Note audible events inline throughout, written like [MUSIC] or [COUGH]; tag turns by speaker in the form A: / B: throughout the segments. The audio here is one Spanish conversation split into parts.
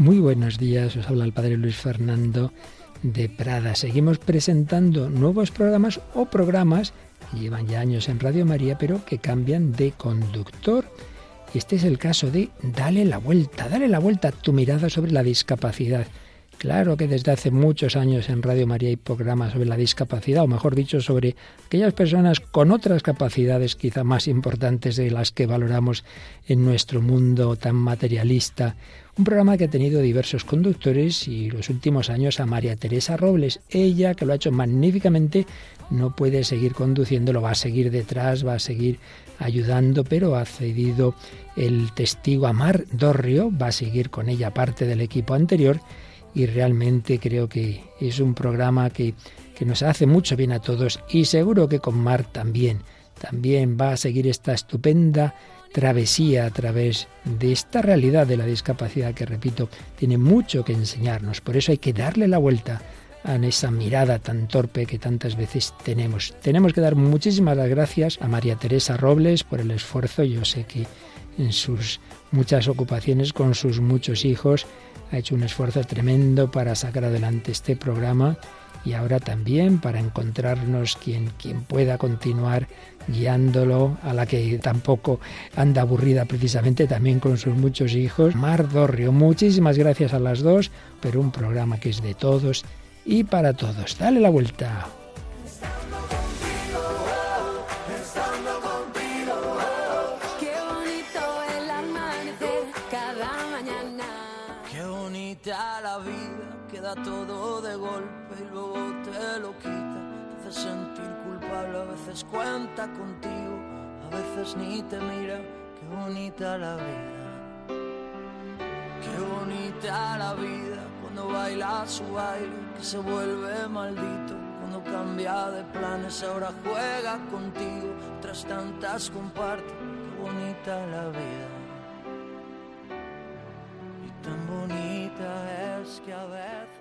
A: Muy buenos días, os habla el Padre Luis Fernando de Prada. Seguimos presentando nuevos programas o programas que llevan ya años en Radio María, pero que cambian de conductor. Este es el caso de Dale la vuelta, dale la vuelta tu mirada sobre la discapacidad. Claro que desde hace muchos años en Radio María hay programas sobre la discapacidad, o mejor dicho, sobre aquellas personas con otras capacidades quizá más importantes de las que valoramos en nuestro mundo tan materialista. Un programa que ha tenido diversos conductores y los últimos años a María Teresa Robles. Ella, que lo ha hecho magníficamente, no puede seguir conduciéndolo, va a seguir detrás, va a seguir ayudando, pero ha cedido el testigo a Mar Dorrio, va a seguir con ella parte del equipo anterior y realmente creo que es un programa que, que nos hace mucho bien a todos y seguro que con Mar también. También va a seguir esta estupenda travesía a través de esta realidad de la discapacidad que, repito, tiene mucho que enseñarnos. Por eso hay que darle la vuelta a esa mirada tan torpe que tantas veces tenemos. Tenemos que dar muchísimas gracias a María Teresa Robles por el esfuerzo. Yo sé que en sus muchas ocupaciones con sus muchos hijos ha hecho un esfuerzo tremendo para sacar adelante este programa y ahora también para encontrarnos quien, quien pueda continuar guiándolo, a la que tampoco anda aburrida precisamente también con sus muchos hijos. Mar Dorrio, muchísimas gracias a las dos, pero un programa que es de todos y para todos. Dale la vuelta.
B: Veces cuenta contigo, a veces ni te mira. Qué bonita la vida, qué bonita la vida cuando baila su baile, que se vuelve maldito. Cuando cambia de planes, ahora juega contigo, tras tantas comparte. Qué bonita la vida. Y tan bonita es que a veces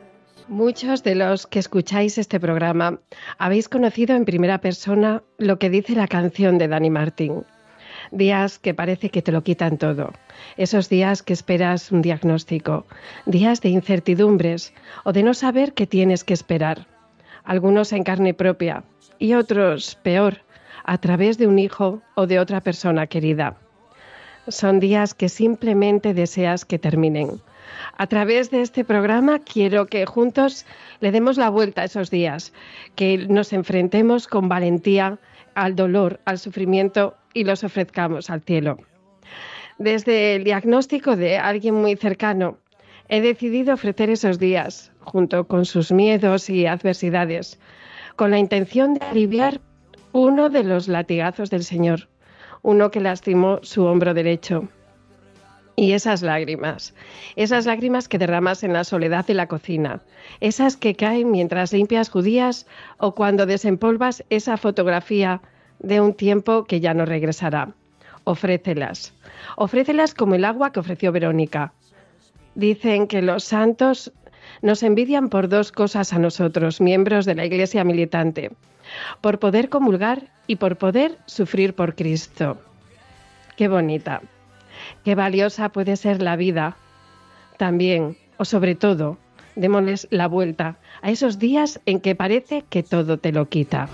C: Muchos de los que escucháis este programa habéis conocido en primera persona lo que dice la canción de Dani Martín. Días que parece que te lo quitan todo. Esos días que esperas un diagnóstico. Días de incertidumbres o de no saber qué tienes que esperar. Algunos en carne propia y otros, peor, a través de un hijo o de otra persona querida. Son días que simplemente deseas que terminen a través de este programa quiero que juntos le demos la vuelta a esos días, que nos enfrentemos con valentía al dolor, al sufrimiento y los ofrezcamos al cielo. Desde el diagnóstico de alguien muy cercano, he decidido ofrecer esos días, junto con sus miedos y adversidades, con la intención de aliviar uno de los latigazos del Señor, uno que lastimó su hombro derecho. Y esas lágrimas, esas lágrimas que derramas en la soledad de la cocina, esas que caen mientras limpias judías o cuando desempolvas esa fotografía de un tiempo que ya no regresará. Ofrécelas, ofrécelas como el agua que ofreció Verónica. Dicen que los santos nos envidian por dos cosas a nosotros, miembros de la Iglesia militante, por poder comulgar y por poder sufrir por Cristo. Qué bonita. Qué valiosa puede ser la vida. También, o sobre todo, démosles la vuelta a esos días en que parece que todo te lo quita.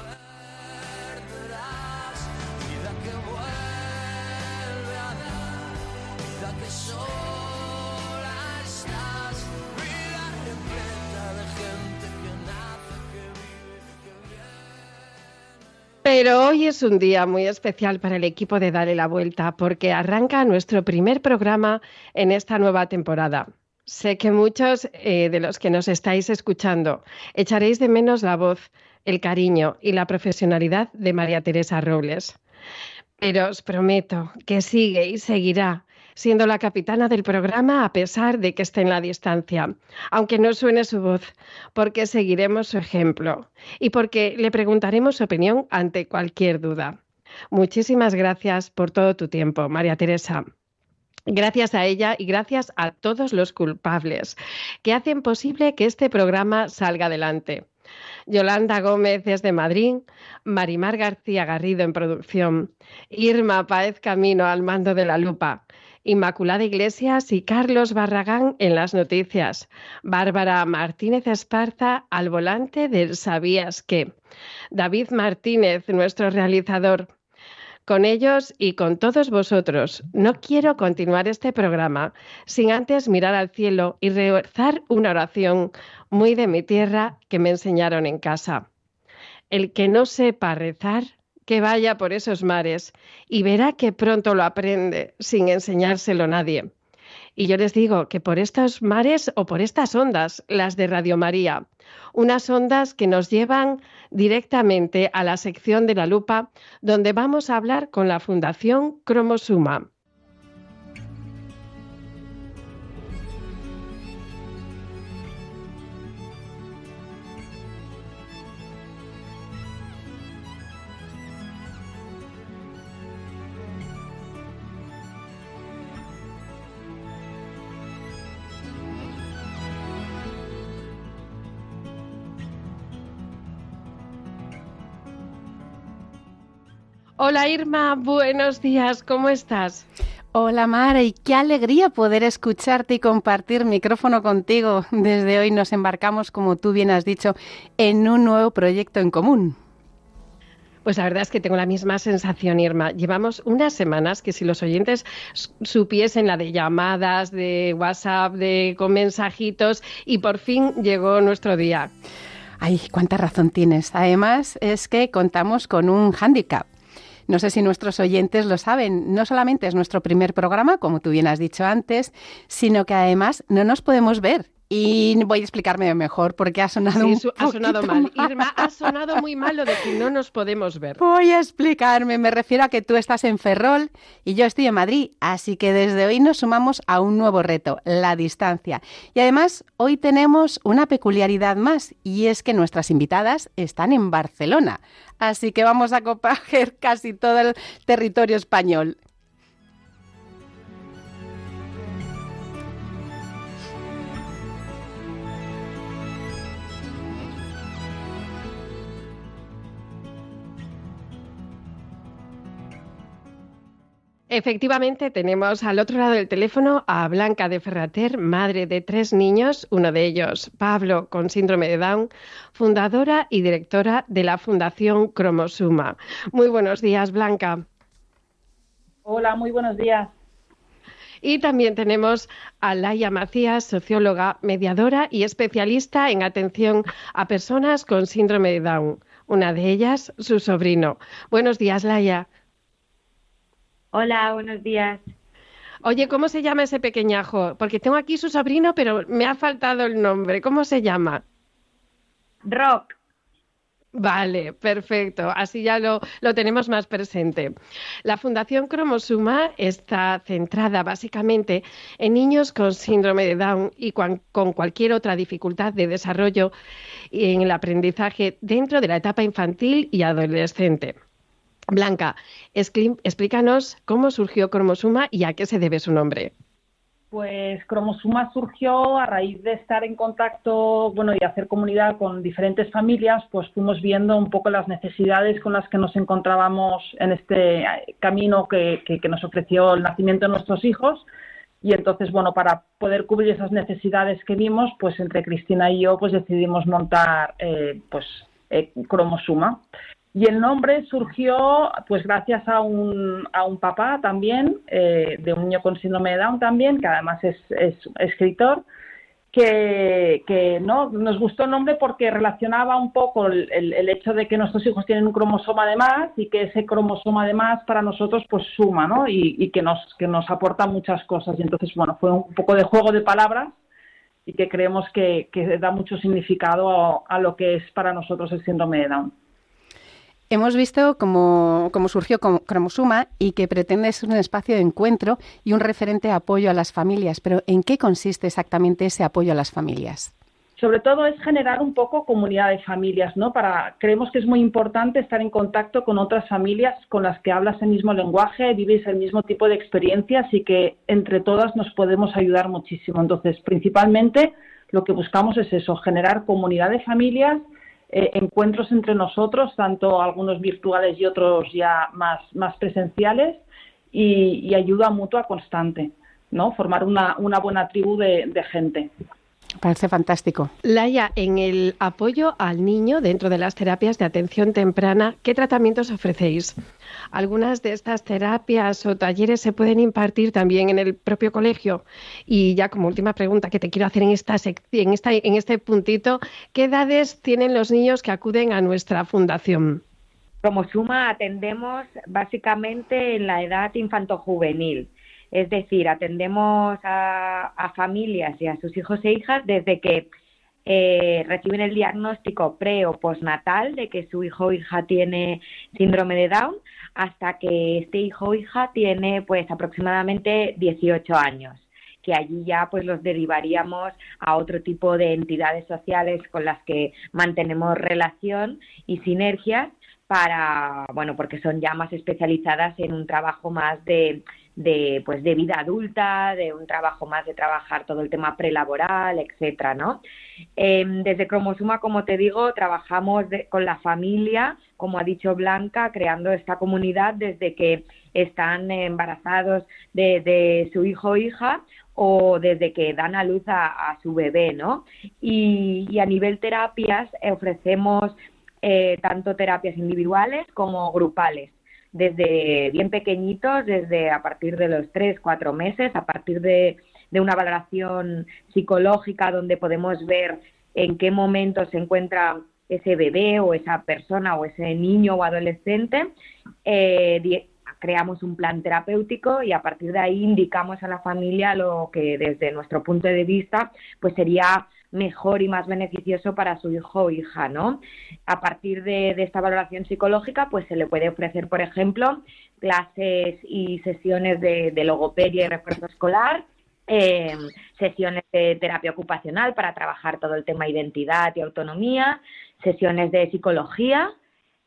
C: Pero hoy es un día muy especial para el equipo de Dale la Vuelta porque arranca nuestro primer programa en esta nueva temporada. Sé que muchos eh, de los que nos estáis escuchando echaréis de menos la voz, el cariño y la profesionalidad de María Teresa Robles. Pero os prometo que sigue y seguirá siendo la capitana del programa a pesar de que esté en la distancia, aunque no suene su voz, porque seguiremos su ejemplo y porque le preguntaremos su opinión ante cualquier duda. Muchísimas gracias por todo tu tiempo, María Teresa. Gracias a ella y gracias a todos los culpables que hacen posible que este programa salga adelante. Yolanda Gómez desde Madrid, Marimar García Garrido en producción, Irma Paez Camino al mando de la lupa Inmaculada Iglesias y Carlos Barragán en las noticias. Bárbara Martínez Esparza al volante del Sabías qué. David Martínez, nuestro realizador. Con ellos y con todos vosotros, no quiero continuar este programa sin antes mirar al cielo y rezar una oración muy de mi tierra que me enseñaron en casa. El que no sepa rezar, que vaya por esos mares y verá que pronto lo aprende sin enseñárselo nadie. Y yo les digo que por estos mares o por estas ondas, las de Radio María, unas ondas que nos llevan directamente a la sección de la lupa, donde vamos a hablar con la Fundación Cromosuma. Hola Irma, buenos días, ¿cómo estás?
D: Hola Mara, y qué alegría poder escucharte y compartir micrófono contigo. Desde hoy nos embarcamos, como tú bien has dicho, en un nuevo proyecto en común.
C: Pues la verdad es que tengo la misma sensación, Irma. Llevamos unas semanas que si los oyentes supiesen la de llamadas, de WhatsApp, de con mensajitos, y por fin llegó nuestro día.
D: Ay, cuánta razón tienes. Además, es que contamos con un hándicap. No sé si nuestros oyentes lo saben, no solamente es nuestro primer programa, como tú bien has dicho antes, sino que además no nos podemos ver. Y voy a explicarme mejor porque ha sonado
C: ha sonado mal. Irma, ha sonado muy mal lo de que no nos podemos ver.
D: Voy a explicarme. Me refiero a que tú estás en Ferrol y yo estoy en Madrid. Así que desde hoy nos sumamos a un nuevo reto, la distancia. Y además, hoy tenemos una peculiaridad más y es que nuestras invitadas están en Barcelona. Así que vamos a coger casi todo el territorio español.
C: Efectivamente, tenemos al otro lado del teléfono a Blanca de Ferrater, madre de tres niños, uno de ellos, Pablo, con síndrome de Down, fundadora y directora de la Fundación Cromosuma. Muy buenos días, Blanca.
E: Hola, muy buenos días.
C: Y también tenemos a Laia Macías, socióloga, mediadora y especialista en atención a personas con síndrome de Down. Una de ellas, su sobrino. Buenos días, Laia.
E: Hola, buenos días.
C: Oye, ¿cómo se llama ese pequeñajo? Porque tengo aquí su sobrino, pero me ha faltado el nombre. ¿Cómo se llama?
E: Rock.
C: Vale, perfecto. Así ya lo, lo, tenemos más presente. La Fundación Cromosuma está centrada básicamente en niños con síndrome de Down y con, con cualquier otra dificultad de desarrollo y en el aprendizaje dentro de la etapa infantil y adolescente. Blanca, explícanos cómo surgió Cromosuma y a qué se debe su nombre.
E: Pues Cromosuma surgió a raíz de estar en contacto, bueno, y hacer comunidad con diferentes familias, pues fuimos viendo un poco las necesidades con las que nos encontrábamos en este camino que, nos ofreció el nacimiento de nuestros hijos. Y entonces, bueno, para poder cubrir esas necesidades que vimos, pues entre Cristina y yo, pues decidimos montar, eh, pues, eh, Cromosuma. Y el nombre surgió pues gracias a un, a un papá también, eh, de un niño con síndrome de Down también, que además es, escritor, que, no nos gustó el nombre porque relacionaba un poco el, el, hecho de que nuestros hijos tienen un cromosoma de más y que ese cromosoma de más para nosotros pues suma ¿no? y, y que, nos, que nos aporta muchas cosas. Y entonces, bueno, fue un poco de juego de palabras y que creemos que, que da mucho significado a lo que es para nosotros el síndrome de Down.
D: Hemos visto cómo, surgió Cromosuma y que pretende ser un espacio de encuentro y un referente apoyo a las familias, pero ¿en qué consiste exactamente ese apoyo a las familias?
E: Sobre todo es generar un poco comunidad de familias, ¿no? Para creemos que es muy importante estar en contacto con otras familias con las que hablas el mismo lenguaje, vives el mismo tipo de experiencias y que entre todas nos podemos ayudar muchísimo. Entonces, principalmente lo que buscamos es eso, generar comunidad de familias eh, encuentros entre nosotros, tanto algunos virtuales y otros ya más, más presenciales, y, ayuda mutua constante, ¿no? Formar una, buena tribu de gente.
D: Parece fantástico.
C: Laia, en el apoyo al niño dentro de las terapias de atención temprana, ¿qué tratamientos ofrecéis? Algunas de estas terapias o talleres se pueden impartir también en el propio colegio. Y ya como última pregunta que te quiero hacer en esta, en esta en este puntito, ¿qué edades tienen los niños que acuden a nuestra fundación?
F: Como Suma atendemos básicamente en la edad infanto-juvenil es decir, atendemos a, familias y a sus hijos e hijas desde que eh, reciben el diagnóstico pre o postnatal de que su hijo o hija tiene síndrome de Down hasta que este hijo o hija tiene pues aproximadamente 18 años que allí ya pues los derivaríamos a otro tipo de entidades sociales con las que mantenemos relación y sinergias para bueno porque son ya más especializadas en un trabajo más de de, pues, de vida adulta, de un trabajo más de trabajar todo el tema prelaboral, etcétera, ¿no? Em, desde Cromosuma, como te digo, trabajamos con la familia, como ha dicho Blanca, creando esta comunidad desde que están embarazados de, su hijo o hija o desde que dan a luz a, su bebé, ¿no? Y, a nivel terapias ofrecemos eh, tanto terapias individuales como grupales desde bien pequeñitos, desde a partir de los tres, cuatro meses, a partir de, una valoración psicológica donde podemos ver en qué momento se encuentra ese bebé o esa persona o ese niño o adolescente, eh, creamos un plan terapéutico y a partir de ahí indicamos a la familia lo que desde nuestro punto de vista pues sería mejor y más beneficioso para su hijo o hija, ¿no? A partir de, esta valoración psicológica, pues se le puede ofrecer, por ejemplo, clases y sesiones de, logopedia y refuerzo escolar, em, sesiones de terapia ocupacional para trabajar todo el tema identidad y autonomía, sesiones de psicología,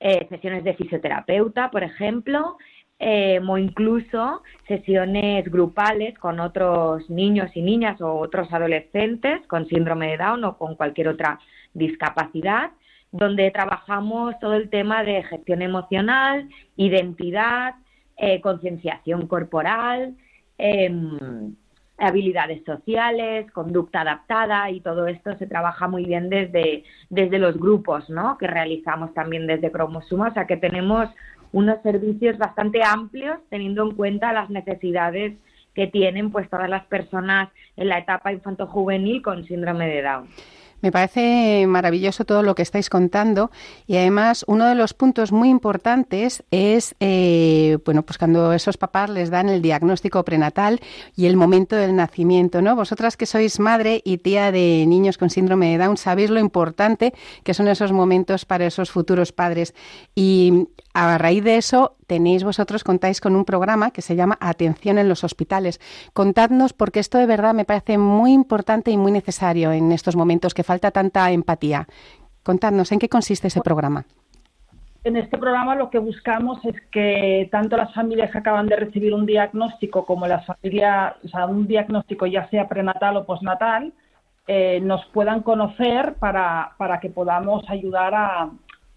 F: eh, sesiones de fisioterapeuta, por ejemplo, eh, o incluso sesiones grupales con otros niños y niñas o otros adolescentes con síndrome de Down o con cualquier otra discapacidad, donde trabajamos todo el tema de gestión emocional, identidad, eh, concienciación corporal, em, habilidades sociales, conducta adaptada y todo esto se trabaja muy bien desde, desde los grupos ¿no? que realizamos también desde Cromosuma, o sea que tenemos unos servicios bastante amplios teniendo en cuenta las necesidades que tienen pues todas las personas en la etapa infanto-juvenil con síndrome de Down.
D: Me parece maravilloso todo lo que estáis contando y además uno de los puntos muy importantes es eh, bueno pues cuando esos papás les dan el diagnóstico prenatal y el momento del nacimiento, ¿no? Vosotras que sois madre y tía de niños con síndrome de Down sabéis lo importante que son esos momentos para esos futuros padres y a raíz de eso, tenéis vosotros, contáis con un programa que se llama Atención en los hospitales. Contadnos, porque esto de verdad me parece muy importante y muy necesario en estos momentos que falta tanta empatía. Contadnos, ¿en qué consiste ese programa?
E: En este programa lo que buscamos es que tanto las familias que acaban de recibir un diagnóstico como las familias, o sea, un diagnóstico ya sea prenatal o postnatal, eh, nos puedan conocer para, para que podamos ayudar a,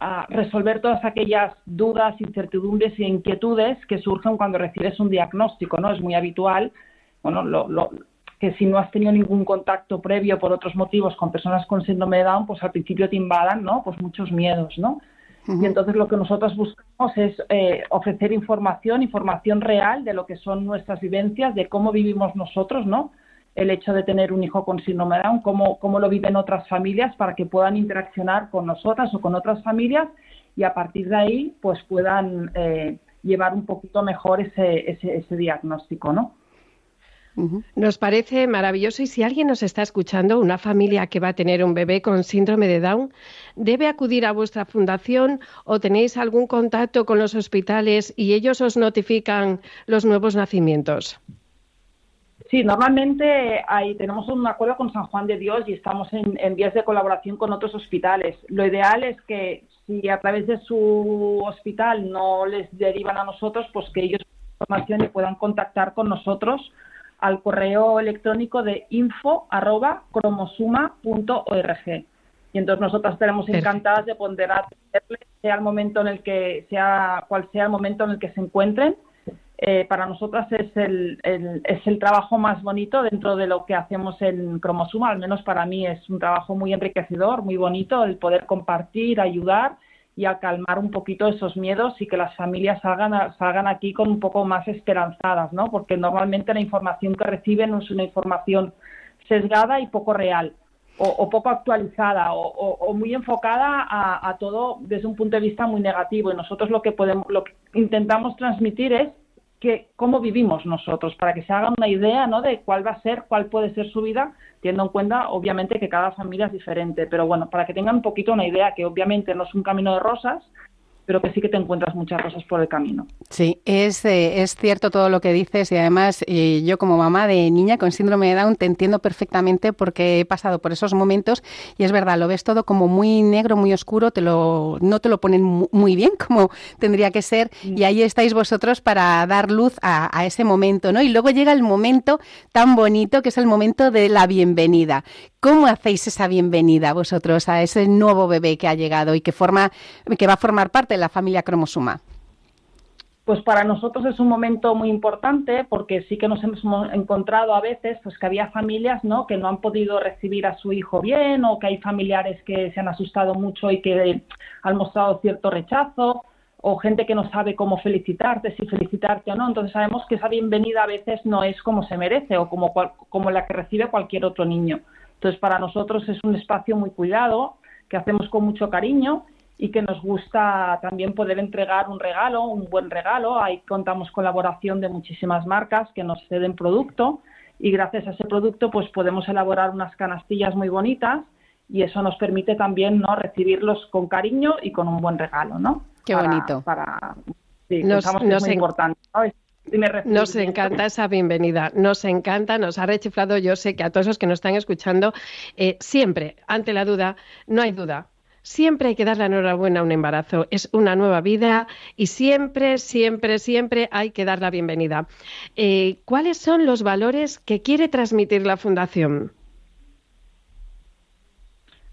E: a resolver todas aquellas dudas, incertidumbres e inquietudes que surgen cuando recibes un diagnóstico, ¿no? Es muy habitual, bueno, lo, que si no has tenido ningún contacto previo por otros motivos con personas con síndrome de Down, pues al principio te invadan, ¿no? Pues muchos miedos, ¿no? Y entonces lo que nosotros buscamos es eh, ofrecer información, información real de lo que son nuestras vivencias, de cómo vivimos nosotros, ¿no? El hecho de tener un hijo con síndrome de Down, cómo, cómo lo viven otras familias para que puedan interaccionar con nosotras o con otras familias y a partir de ahí pues puedan eh, llevar un poquito mejor ese, ese, ese diagnóstico, ¿no?
C: Nos parece maravilloso y si alguien nos está escuchando, una familia que va a tener un bebé con síndrome de Down, debe acudir a vuestra fundación o tenéis algún contacto con los hospitales y ellos os notifican los nuevos nacimientos.
E: Sí, normalmente hay, tenemos un acuerdo con San Juan de Dios y estamos en, vías de colaboración con otros hospitales. Lo ideal es que si a través de su hospital no les derivan a nosotros, pues que ellos información y puedan contactar con nosotros al correo electrónico de info@cromosuma.org. Y entonces nosotras estaremos encantadas de poder atenderles sea el momento en el que sea cual sea el momento en el que se encuentren eh, para nosotras es el, es el trabajo más bonito dentro de lo que hacemos en Cromosuma, al menos para mí es un trabajo muy enriquecedor, muy bonito el poder compartir, ayudar y a calmar un poquito esos miedos y que las familias salgan, salgan aquí con un poco más esperanzadas, ¿no? Porque normalmente la información que reciben es una información sesgada y poco real o, poco actualizada o, muy enfocada a, a, todo desde un punto de vista muy negativo y nosotros lo que podemos lo que intentamos transmitir es que cómo vivimos nosotros, para que se hagan una idea ¿no? de cuál va a ser, cuál puede ser su vida, teniendo en cuenta, obviamente, que cada familia es diferente. Pero bueno, para que tengan un poquito una idea, que obviamente no es un camino de rosas, pero que sí que te encuentras muchas cosas por el camino.
D: Sí, es, eh, es cierto todo lo que dices y además eh, yo como mamá de niña con síndrome de Down te entiendo perfectamente porque he pasado por esos momentos y es verdad, lo ves todo como muy negro, muy oscuro, te lo, no te lo ponen muy bien [LAUGHS] como tendría que ser y ahí estáis vosotros para dar luz a, a ese momento, ¿no? Y luego llega el momento tan bonito que es el momento de la bienvenida. ¿Cómo hacéis esa bienvenida vosotros a ese nuevo bebé que ha llegado y que forma, que va a formar parte de la familia cromosuma?
E: Pues para nosotros es un momento muy importante porque sí que nos hemos encontrado a veces pues que había familias ¿no? que no han podido recibir a su hijo bien o que hay familiares que se han asustado mucho y que han mostrado cierto rechazo o gente que no sabe cómo felicitarte, si felicitarte o no. Entonces sabemos que esa bienvenida a veces no es como se merece o como, como la que recibe cualquier otro niño. Entonces, para nosotros es un espacio muy cuidado, que hacemos con mucho cariño y que nos gusta también poder entregar un regalo, un buen regalo. Ahí contamos colaboración de muchísimas marcas que nos ceden producto y gracias a ese producto pues podemos elaborar unas canastillas muy bonitas y eso nos permite también no recibirlos con cariño y con un buen regalo, ¿no?
D: Qué bonito.
E: Para, sí, nos, es muy importante.
C: Nos encanta esa bienvenida, nos encanta, nos ha rechiflado. Yo sé que a todos los que nos están escuchando, eh, siempre, ante la duda, no hay duda. Siempre hay que dar la enhorabuena a un embarazo. Es una nueva vida y siempre, siempre, siempre hay que dar la bienvenida. Eh, ¿Cuáles son los valores que quiere transmitir la Fundación?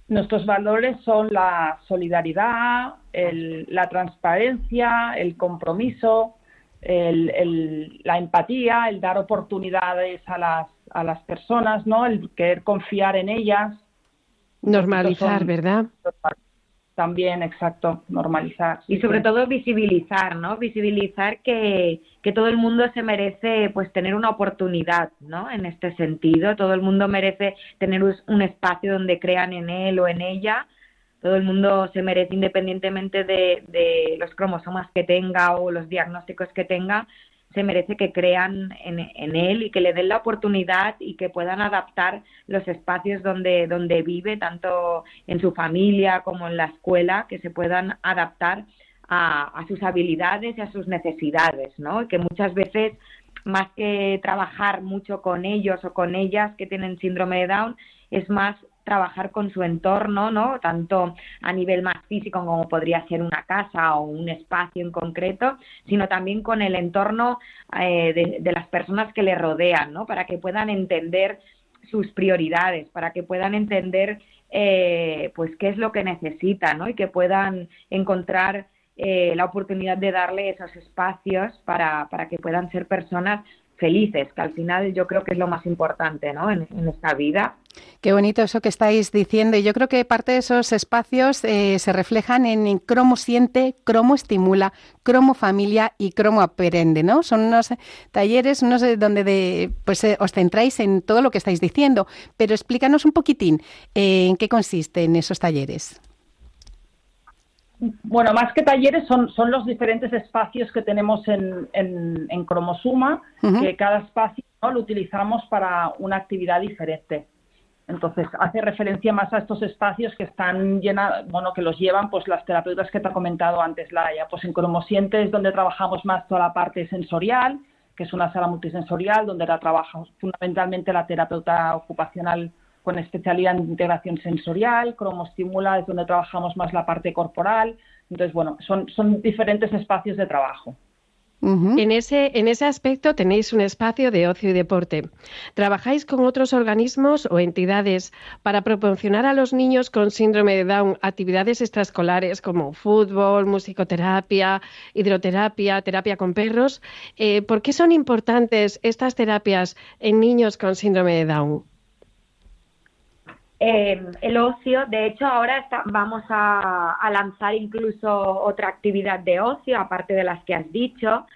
E: Nuestros valores son la solidaridad, la transparencia, el compromiso, la empatía, el dar oportunidades a las, a las personas, ¿no? El querer confiar en ellas.
C: Normalizar, ¿verdad?
E: También, exacto, normalizar.
F: y sobre todo visibilizar, ¿no? Visibilizar que, que todo el mundo se merece pues tener una oportunidad, ¿no? En este sentido, todo el mundo merece tener un espacio donde crean en él o en ella todo el mundo se merece independientemente de, los cromosomas que tenga o los diagnósticos que tenga, se merece que crean en, él y que le den la oportunidad y que puedan adaptar los espacios donde, donde vive, tanto en su familia como en la escuela, que se puedan adaptar a, sus habilidades y a sus necesidades, ¿no? Que muchas veces, más que trabajar mucho con ellos o con ellas que tienen síndrome de Down, es más trabajar con su entorno, ¿no? Tanto a nivel más físico como podría ser una casa o un espacio en concreto, sino también con el entorno eh, de, las personas que le rodean, ¿no? Para que puedan entender sus prioridades, para que puedan entender eh, pues qué es lo que necesitan, ¿no? Y que puedan encontrar eh, la oportunidad de darle esos espacios para, para que puedan ser personas felices, que al final yo creo que es lo más importante ¿no? en, esta vida.
D: Qué bonito eso que estáis diciendo. Y yo creo que parte de esos espacios eh, se reflejan en, cromo siente, cromo estimula, cromo familia y cromo aprende, ¿no? Son unos talleres unos donde de, pues, eh, os centráis en todo lo que estáis diciendo. Pero explícanos un poquitín eh, en qué consisten esos talleres.
E: Bueno, más que talleres son, son los diferentes espacios que tenemos en, en, Cromosuma, que cada espacio lo utilizamos para una actividad diferente. Entonces, hace referencia más a estos espacios que están llenados, bueno, que los llevan pues las terapeutas que te ha comentado antes, Laia. Pues en Cromosiente es donde trabajamos más toda la parte sensorial, que es una sala multisensorial, donde la trabajamos fundamentalmente la terapeuta ocupacional con especialidad en integración sensorial, cromostimula es donde trabajamos más la parte corporal. Entonces, bueno, son, son diferentes espacios de trabajo.
C: en, ese, en ese aspecto tenéis un espacio de ocio y deporte. ¿Trabajáis con otros organismos o entidades para proporcionar a los niños con síndrome de Down actividades extraescolares como fútbol, musicoterapia, hidroterapia, terapia con perros? Eh, ¿Por qué son importantes estas terapias en niños con síndrome de Down?
F: Eh, el ocio, de hecho ahora vamos a, lanzar incluso otra actividad de ocio, aparte de las que has dicho,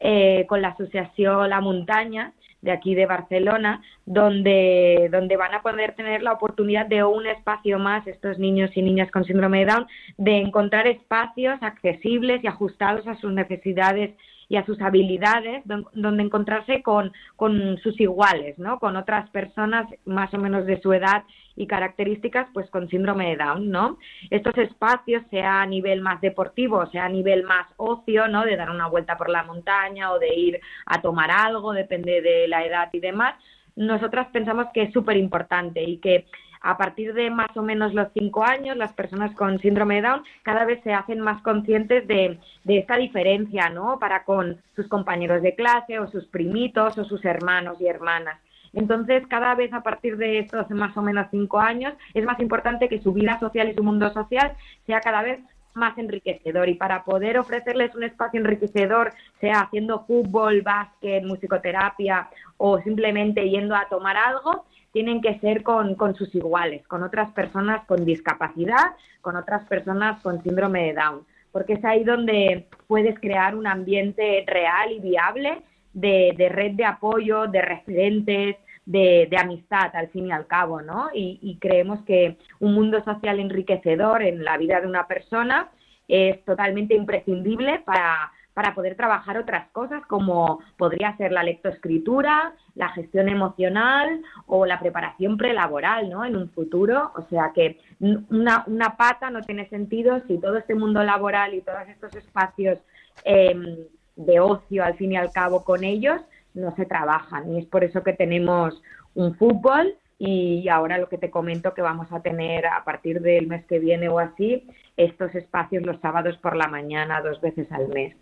F: eh, con la Asociación La Montaña de aquí de Barcelona, donde, donde van a poder tener la oportunidad de un espacio más, estos niños y niñas con síndrome de Down, de encontrar espacios accesibles y ajustados a sus necesidades y a sus habilidades, donde encontrarse con, con sus iguales, ¿no? Con otras personas más o menos de su edad y características, pues con síndrome de Down, ¿no? Estos espacios, sea a nivel más deportivo, sea a nivel más ocio, ¿no? De dar una vuelta por la montaña o de ir a tomar algo, depende de la edad y demás, nosotras pensamos que es súper importante y que a partir de más o menos los cinco años, las personas con síndrome de Down cada vez se hacen más conscientes de, esta diferencia, ¿no? Para con sus compañeros de clase o sus primitos o sus hermanos y hermanas. Entonces, cada vez a partir de estos más o menos cinco años, es más importante que su vida social y su mundo social sea cada vez más enriquecedor y para poder ofrecerles un espacio enriquecedor, sea haciendo fútbol, básquet, musicoterapia o simplemente yendo a tomar algo, tienen que ser con, con, sus iguales, con otras personas con discapacidad, con otras personas con síndrome de Down, porque es ahí donde puedes crear un ambiente real y viable de, de red de apoyo, de referentes, de, de, amistad al fin y al cabo, ¿no? Y, y, creemos que un mundo social enriquecedor en la vida de una persona es totalmente imprescindible para, para poder trabajar otras cosas como podría ser la lectoescritura, la gestión emocional o la preparación prelaboral, ¿no? En un futuro, o sea que una, pata no tiene sentido si todo este mundo laboral y todos estos espacios eh, de ocio al fin y al cabo con ellos no se trabajan y es por eso que tenemos un fútbol y ahora lo que te comento que vamos a tener a partir del mes que viene o así estos espacios los sábados por la mañana dos veces al mes.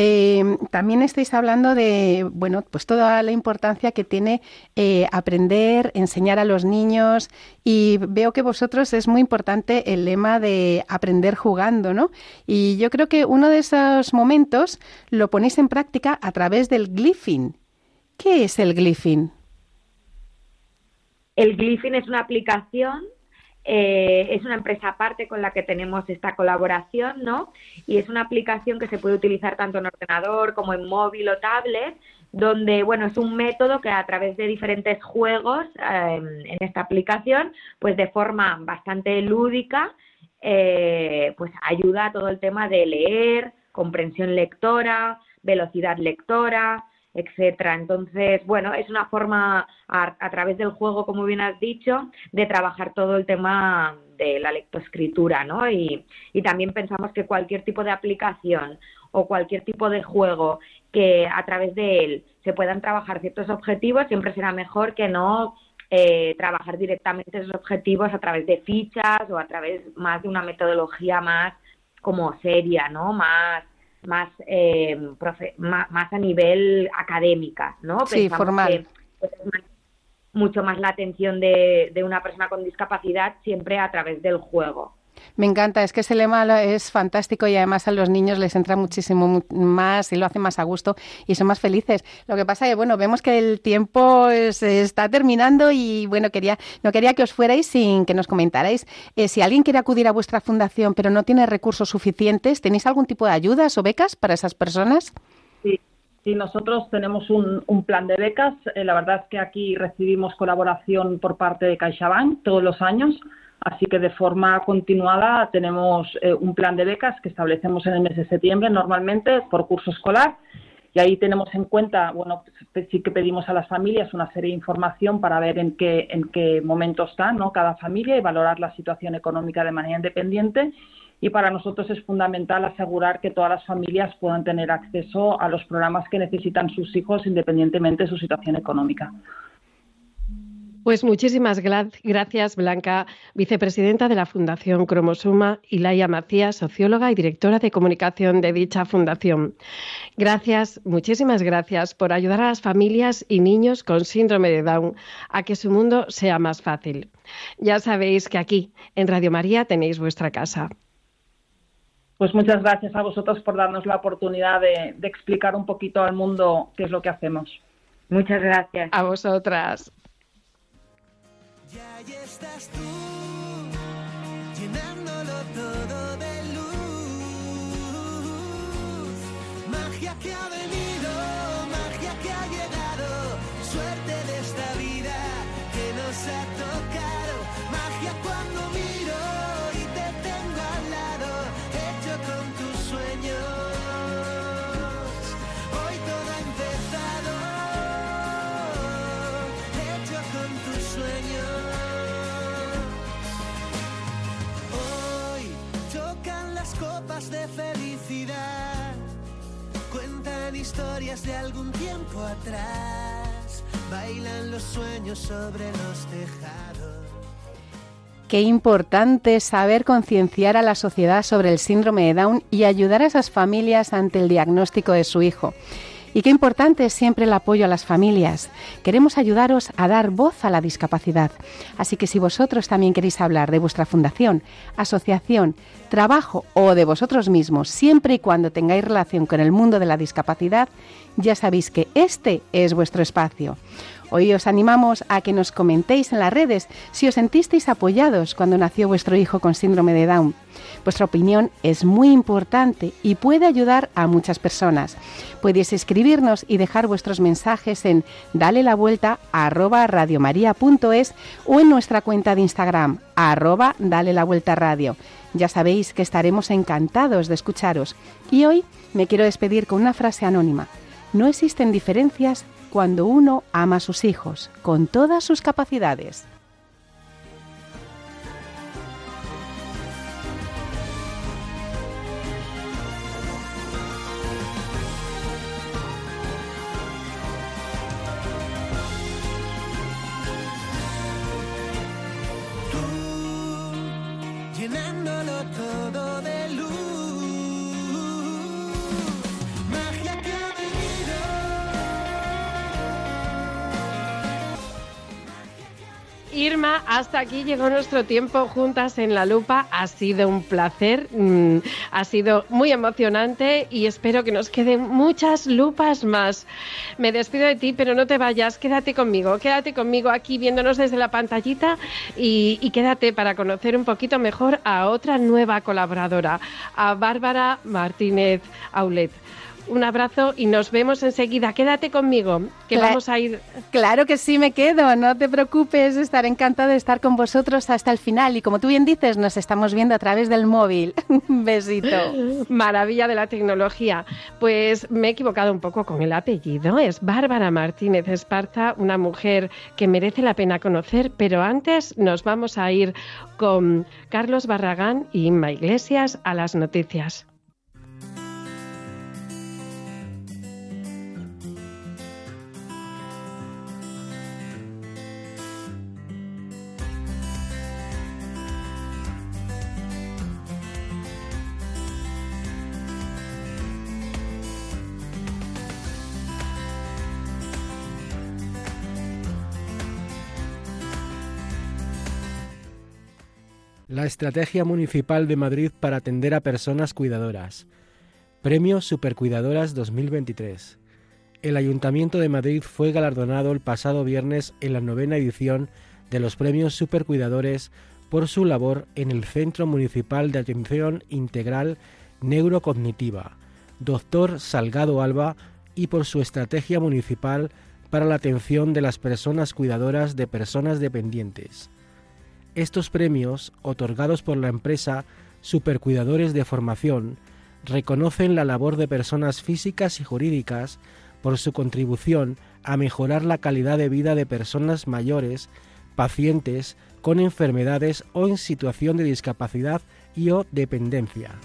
D: Eh, también estáis hablando de, bueno, pues toda la importancia que tiene eh, aprender, enseñar a los niños y veo que vosotros es muy importante el lema de aprender jugando, ¿no? Y yo creo que uno de esos momentos lo ponéis en práctica a través del glyphing. ¿Qué es el glyphing?
F: El glyphing es una aplicación eh, es una empresa aparte con la que tenemos esta colaboración, ¿no? Y es una aplicación que se puede utilizar tanto en ordenador como en móvil o tablet, donde, bueno, es un método que a través de diferentes juegos em, en esta aplicación, pues de forma bastante lúdica, eh, pues ayuda a todo el tema de leer, comprensión lectora, velocidad lectora, etcétera. Entonces, bueno, es una forma a, través del juego, como bien has dicho, de trabajar todo el tema de la lectoescritura, ¿no? Y, y también pensamos que cualquier tipo de aplicación o cualquier tipo de juego que a través de él se puedan trabajar ciertos objetivos siempre será mejor que no eh, trabajar directamente esos objetivos a través de fichas o a través más de una metodología más como seria, ¿no? Más más, eh, más, a nivel académica, ¿no?
D: Sí, formal.
F: Pues, mucho más la atención de, de una persona con discapacidad siempre a través del juego.
D: Me encanta, es que ese lema es fantástico y además a los niños les entra muchísimo más y lo hace más a gusto y son más felices. Lo que pasa es que, bueno, vemos que el tiempo se está terminando y, bueno, quería, no quería que os fuerais sin que nos comentarais eh, si alguien quiere acudir a vuestra fundación pero no tiene recursos suficientes, ¿tenéis algún tipo de ayudas o becas para esas personas?
E: Sí, Sí, nosotros tenemos un, un plan de becas. Eh, la verdad es que aquí recibimos colaboración por parte de CaixaBank todos los años Así que de forma continuada tenemos eh, un plan de becas que establecemos en el mes de septiembre normalmente por curso escolar y ahí tenemos en cuenta, bueno, sí que pedimos a las familias una serie de información para ver en qué, en qué momento está ¿no? cada familia y valorar la situación económica de manera independiente. Y para nosotros es fundamental asegurar que todas las familias puedan tener acceso a los programas que necesitan sus hijos independientemente de su situación económica.
C: Pues muchísimas gracias, Blanca, vicepresidenta de la Fundación Cromosoma, y Laia Macías, socióloga y directora de comunicación de dicha fundación. Gracias, muchísimas gracias por ayudar a las familias y niños con síndrome de Down a que su mundo sea más fácil. Ya sabéis que aquí, en Radio María, tenéis vuestra casa.
E: Pues muchas gracias a vosotros por darnos la oportunidad de, de explicar un poquito al mundo qué es lo que hacemos.
F: Muchas gracias.
C: A vosotras.
B: Ya estás tú, llenándolo todo de luz. Magia que ha venido, magia que ha llegado, suerte de esta vida que nos ha historias de algún tiempo atrás, bailan los sueños sobre los tejados.
D: Qué importante saber concienciar a la sociedad sobre el síndrome de Down y ayudar a esas familias ante el diagnóstico de su hijo. Y qué importante es siempre el apoyo a las familias. Queremos ayudaros a dar voz a la discapacidad. Así que si vosotros también queréis hablar de vuestra fundación, asociación, trabajo o de vosotros mismos, siempre y cuando tengáis relación con el mundo de la discapacidad, ya sabéis que este es vuestro espacio. Hoy os animamos a que nos comentéis en las redes si os sentisteis apoyados cuando nació vuestro hijo con síndrome de Down. Vuestra opinión es muy importante y puede ayudar a muchas personas. Podéis escribirnos y dejar vuestros mensajes en dale la vuelta a o en nuestra cuenta de Instagram arroba dale la vuelta radio. Ya sabéis que estaremos encantados de escucharos. Y hoy me quiero despedir con una frase anónima. No existen diferencias cuando uno ama a sus hijos, con todas sus capacidades.
B: llenándolo todo de
C: Irma, hasta aquí llegó nuestro tiempo juntas en la lupa. Ha sido un placer, mm, ha sido muy emocionante y espero que nos queden muchas lupas más. Me despido de ti, pero no te vayas, quédate conmigo, quédate conmigo aquí viéndonos desde la pantallita y, y quédate para conocer un poquito mejor a otra nueva colaboradora, a Bárbara Martínez Aulet. Un abrazo y nos vemos enseguida. Quédate conmigo, que
D: Cla-
C: vamos a ir
D: Claro que sí me quedo, no te preocupes, estaré encantada de estar con vosotros hasta el final y como tú bien dices, nos estamos viendo a través del móvil. [LAUGHS] Un besito.
C: Maravilla de la tecnología. Pues me he equivocado un poco con el apellido. Es Bárbara Martínez Esparza, una mujer que merece la pena conocer, pero antes nos vamos a ir con Carlos Barragán y Inma Iglesias a las noticias.
G: La Estrategia Municipal de Madrid para atender a personas cuidadoras. Premio Supercuidadoras 2023. El Ayuntamiento de Madrid fue galardonado el pasado viernes en la novena edición de los Premios Supercuidadores por su labor en el Centro Municipal de Atención Integral Neurocognitiva, Doctor Salgado Alba, y por su estrategia municipal para la atención de las personas cuidadoras de personas dependientes. Estos premios, otorgados por la empresa Supercuidadores de Formación, reconocen la labor de personas físicas y jurídicas por su contribución a mejorar la calidad de vida de personas mayores, pacientes con enfermedades o en situación de discapacidad y o dependencia.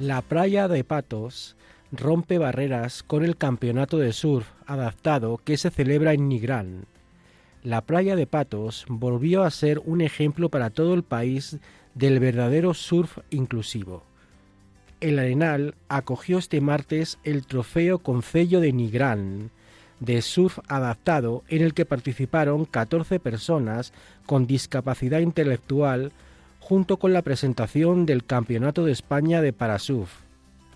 G: La playa de Patos rompe barreras con el campeonato de surf adaptado que se celebra en Nigrán. La playa de Patos volvió a ser un ejemplo para todo el país del verdadero surf inclusivo. El Arenal acogió este martes el trofeo Concello de Nigrán de surf adaptado en el que participaron 14 personas con discapacidad intelectual junto con la presentación del Campeonato de España de Parasurf.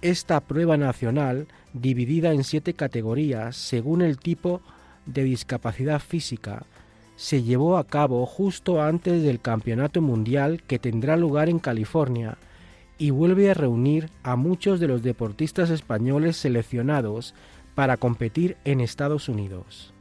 G: Esta prueba nacional, dividida en siete categorías según el tipo de discapacidad física, se llevó a cabo justo antes del Campeonato Mundial que tendrá lugar en California y vuelve a reunir a muchos de los deportistas españoles seleccionados para competir en Estados Unidos.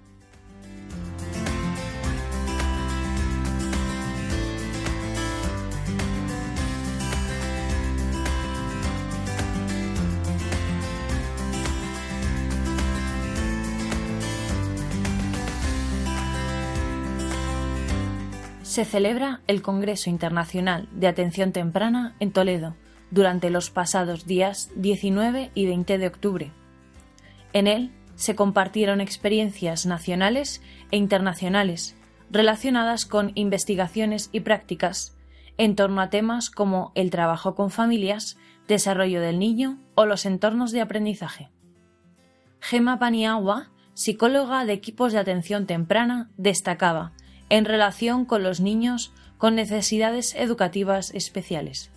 H: Se celebra el Congreso Internacional de Atención Temprana en Toledo durante los pasados días 19 y 20 de octubre. En él se compartieron experiencias nacionales e internacionales relacionadas con investigaciones y prácticas en torno a temas como el trabajo con familias, desarrollo del niño o los entornos de aprendizaje. Gema Paniagua, psicóloga de equipos de atención temprana, destacaba en relación con los niños con necesidades educativas especiales.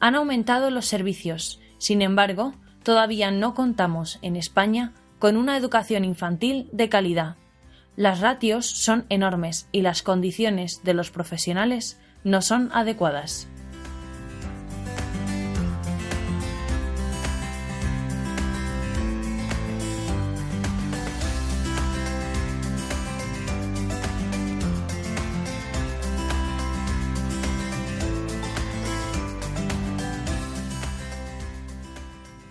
H: Han aumentado los servicios, sin embargo, todavía no contamos en España con una educación infantil de calidad. Las ratios son enormes y las condiciones de los profesionales no son adecuadas.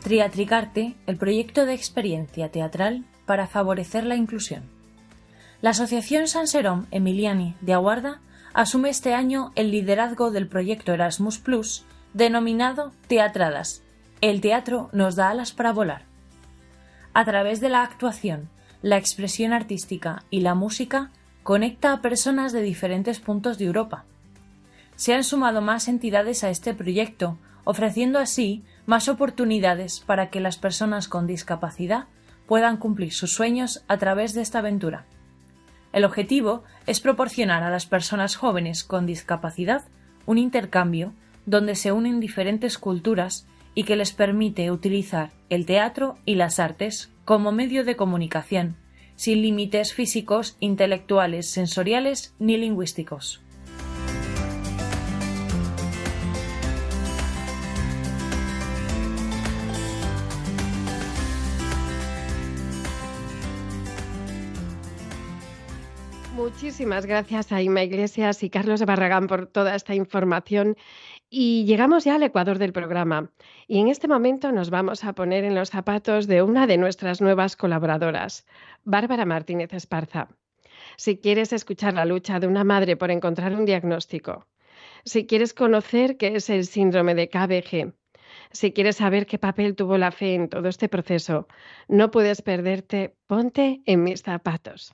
H: Triatricarte, el proyecto de experiencia teatral para favorecer la inclusión. La Asociación San Serón Emiliani de Aguarda asume este año el liderazgo del proyecto Erasmus Plus denominado Teatradas. El teatro nos da alas para volar. A través de la actuación, la expresión artística y la música conecta a personas de diferentes puntos de Europa. Se han sumado más entidades a este proyecto, ofreciendo así más oportunidades para que las personas con discapacidad puedan cumplir sus sueños a través de esta aventura. El objetivo es proporcionar a las personas jóvenes con discapacidad un intercambio donde se unen diferentes culturas y que les permite utilizar el teatro y las artes como medio de comunicación, sin límites físicos, intelectuales, sensoriales ni lingüísticos.
C: Muchísimas gracias a Ima Iglesias y Carlos Barragán por toda esta información. Y llegamos ya al ecuador del programa. Y en este momento nos vamos a poner en los zapatos de una de nuestras nuevas colaboradoras, Bárbara Martínez Esparza. Si quieres escuchar la lucha de una madre por encontrar un diagnóstico, si quieres conocer qué es el síndrome de KBG, si quieres saber qué papel tuvo la fe en todo este proceso, no puedes perderte Ponte en mis zapatos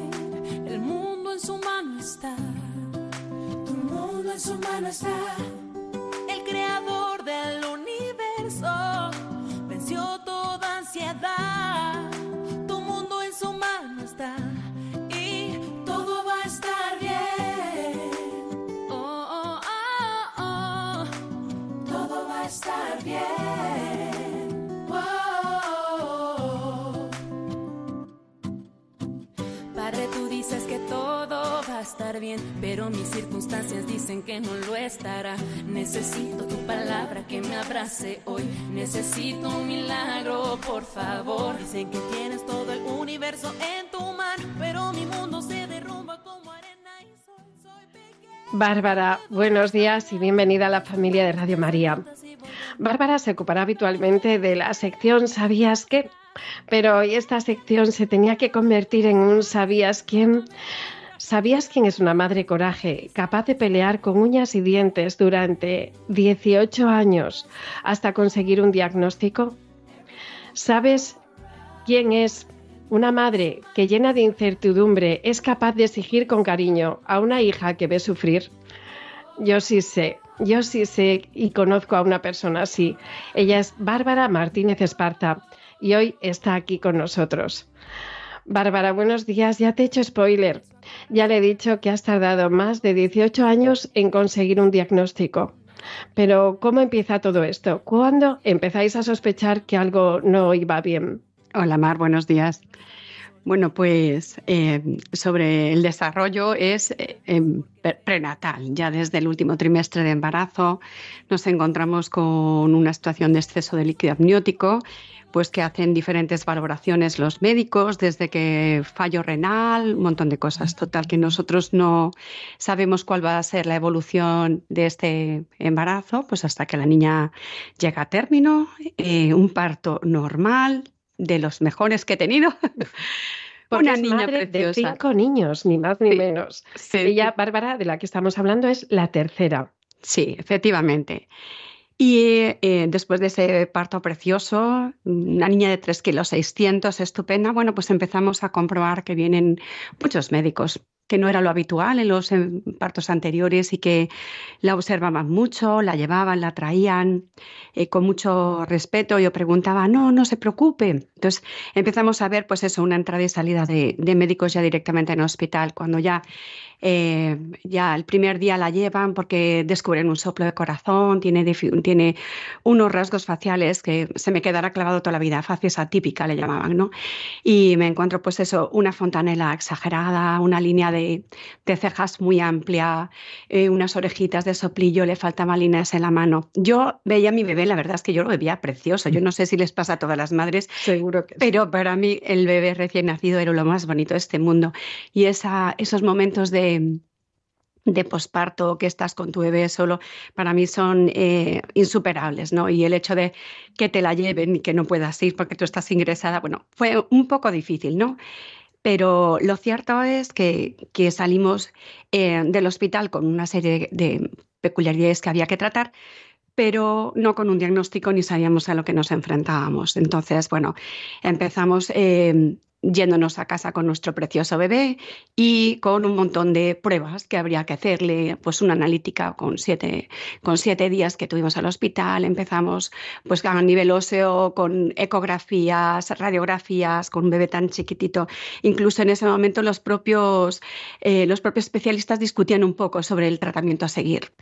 I: en su mano está. Tu mundo en su mano está.
B: El creador del universo estar bien,
I: pero mis circunstancias dicen que no lo estará. Necesito tu palabra que me abrace hoy. Necesito un milagro, por favor. Dicen que tienes todo el universo en tu mano, pero mi mundo se derrumba como arena y soy, soy pequeña.
C: Bárbara, buenos días y bienvenida a la familia de Radio María. Bárbara se ocupará habitualmente de la sección ¿Sabías qué? Pero hoy esta sección se tenía que convertir en un ¿Sabías quién? ¿Sabías quién es una madre coraje, capaz de pelear con uñas y dientes durante 18 años hasta conseguir un diagnóstico? ¿Sabes quién es una madre que llena de incertidumbre es capaz de exigir con cariño a una hija que ve sufrir? Yo sí sé, yo sí sé y conozco a una persona así. Ella es Bárbara Martínez Esparta y hoy está aquí con nosotros. Bárbara, buenos días. Ya te he hecho spoiler. Ya le he dicho que has tardado más de 18 años en conseguir un diagnóstico. Pero, ¿cómo empieza todo esto? ¿Cuándo empezáis a sospechar que algo no iba bien?
J: Hola Mar, buenos días. Bueno, pues eh, sobre el desarrollo es eh, em, pre- prenatal. Ya desde el último trimestre de embarazo nos encontramos con una situación de exceso de líquido amniótico, pues que hacen diferentes valoraciones los médicos, desde que fallo renal, un montón de cosas. Total, que nosotros no sabemos cuál va a ser la evolución de este embarazo, pues hasta que la niña llega a término, eh, un parto normal, de los mejores que he tenido. [LAUGHS]
C: Porque
J: Una niña
C: madre de
J: preciosa.
C: cinco niños, ni más ni
J: Sí,
C: menos.
J: Sí,
C: Ella, Bárbara, de la que estamos hablando, es la tercera.
J: Sí, efectivamente. Y eh, después de ese parto precioso, una niña de 3 kilos 600, estupenda, bueno, pues empezamos a comprobar que vienen muchos médicos, que no era lo habitual en los em, partos anteriores y que la observaban mucho, la llevaban, la traían eh, con mucho respeto. Yo preguntaba, no, no se preocupe. Entonces empezamos a ver, pues eso, una entrada y salida de, médicos ya directamente en hospital, cuando ya eh, ya el primer día la llevan porque descubren un soplo de corazón, tiene, difi- tiene unos rasgos faciales que se me quedará clavado toda la vida, facies atípica le llamaban, ¿no? Y me encuentro pues eso, una fontanela exagerada, una línea de, de cejas muy amplia, eh, unas orejitas de soplillo, le faltaban líneas en la mano. Yo veía a mi bebé, la verdad es que yo lo veía precioso, yo no sé si les pasa a todas las madres,
C: Seguro que sí.
J: pero para mí el bebé recién nacido era lo más bonito de este mundo. Y esa, esos momentos de, de posparto que estás con tu bebé solo, para mí son eh, insuperables, ¿no? Y el hecho de que te la lleven y que no puedas ir porque tú estás ingresada, bueno, fue un poco difícil, ¿no? Pero lo cierto es que, que salimos eh, del hospital con una serie de peculiaridades que había que tratar, pero no con un diagnóstico ni sabíamos a lo que nos enfrentábamos. Entonces, bueno, empezamos eh, yéndonos a casa con nuestro precioso bebé y con un montón de pruebas que habría que hacerle, pues una analítica con siete, con siete días que tuvimos al hospital. Empezamos pues a nivel óseo con ecografías, radiografías, con un bebé tan chiquitito. Incluso en ese momento los propios, eh, los propios especialistas discutían un poco sobre el tratamiento a seguir.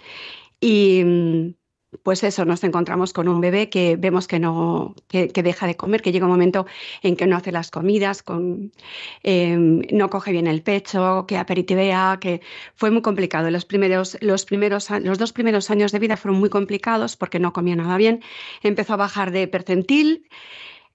J: Y mm, pues eso, nos encontramos con un bebé que vemos que no, que, deja de comer, que llega un momento en que no hace las comidas, con, eh, no coge bien el pecho, que aperitivea, que fue muy complicado. Los primeros, los primeros, los dos primeros años de vida fueron muy complicados porque no comía nada bien. Empezó a bajar de percentil.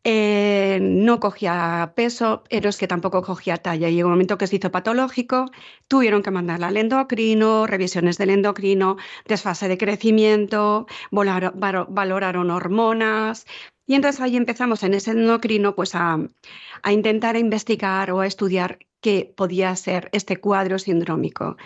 J: Eh, no cogía peso, pero es que tampoco cogía talla. Llegó un momento que se hizo patológico, tuvieron que mandarla al endocrino, revisiones del endocrino, desfase de crecimiento, valoraron hormonas. Y entonces ahí empezamos en ese endocrino pues a, a intentar investigar o a estudiar qué podía ser este cuadro sindrómico.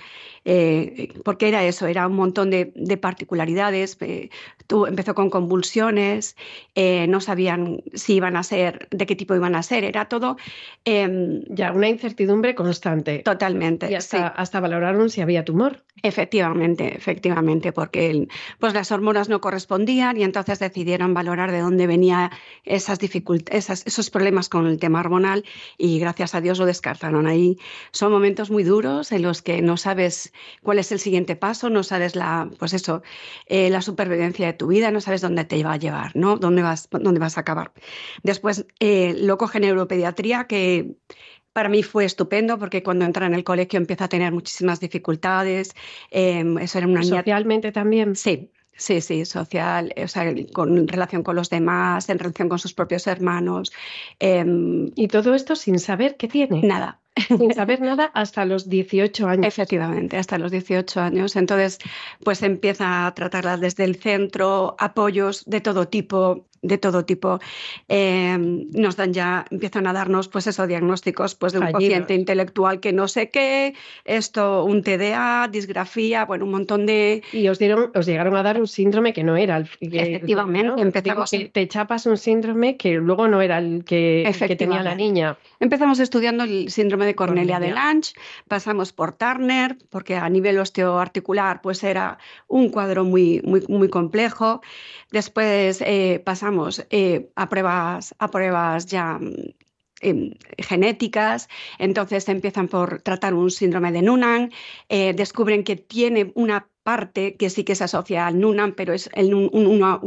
J: Eh, porque era eso, era un montón de, de particularidades. eh, tú, empezó con convulsiones, eh, no sabían si iban a ser, de qué tipo iban a ser, era todo em,
C: Ya, una incertidumbre constante.
J: totalmente.
C: Y hasta,
J: sí.
C: hasta valoraron si había tumor.
J: Efectivamente, efectivamente, porque pues las hormonas no correspondían y entonces decidieron valorar de dónde venía esas dificultades, esos problemas con el tema hormonal y gracias a Dios lo descartaron. Ahí son momentos muy duros en los que no sabes cuál es el siguiente paso, no sabes la, pues eso, eh, la supervivencia de tu vida, no sabes dónde te va a llevar, ¿no? Dónde vas, dónde vas a acabar. Después eh, lo coge neuropediatría que para mí fue estupendo porque cuando entra en el colegio empieza a tener muchísimas dificultades. Em, eso era una
C: ¿Socialmente también?
J: Sí, Sí, sí, social, o sea, con relación con los demás, en relación con sus propios hermanos.
C: Em, y todo esto sin saber qué tiene.
J: Nada.
C: Sin [LAUGHS] saber nada hasta los 18 años.
J: Efectivamente, hasta los 18 años. Entonces, pues empieza a tratarla desde el centro, apoyos de todo tipo, de todo tipo. Em, nos dan ya, empiezan a darnos, pues esos diagnósticos pues, de un paciente intelectual que no sé qué, esto, un TDA, disgrafía, bueno, un montón de.
C: Y os dieron, os llegaron a dar un síndrome que no era el
J: que, Efectivamente, empezamos.
C: Que te chapas un síndrome que luego no era el que, que, tenía la niña.
J: Empezamos estudiando el síndrome de Cornelia, de Lange, pasamos por Turner, porque a nivel osteoarticular, pues era un cuadro muy, muy, muy complejo. Después eh, pasamos eh, a, pruebas, a pruebas ya mm, em, genéticas, entonces empiezan por tratar un síndrome de Noonan, eh, descubren que tiene una parte que sí que se asocia al Nunan, pero es el, una,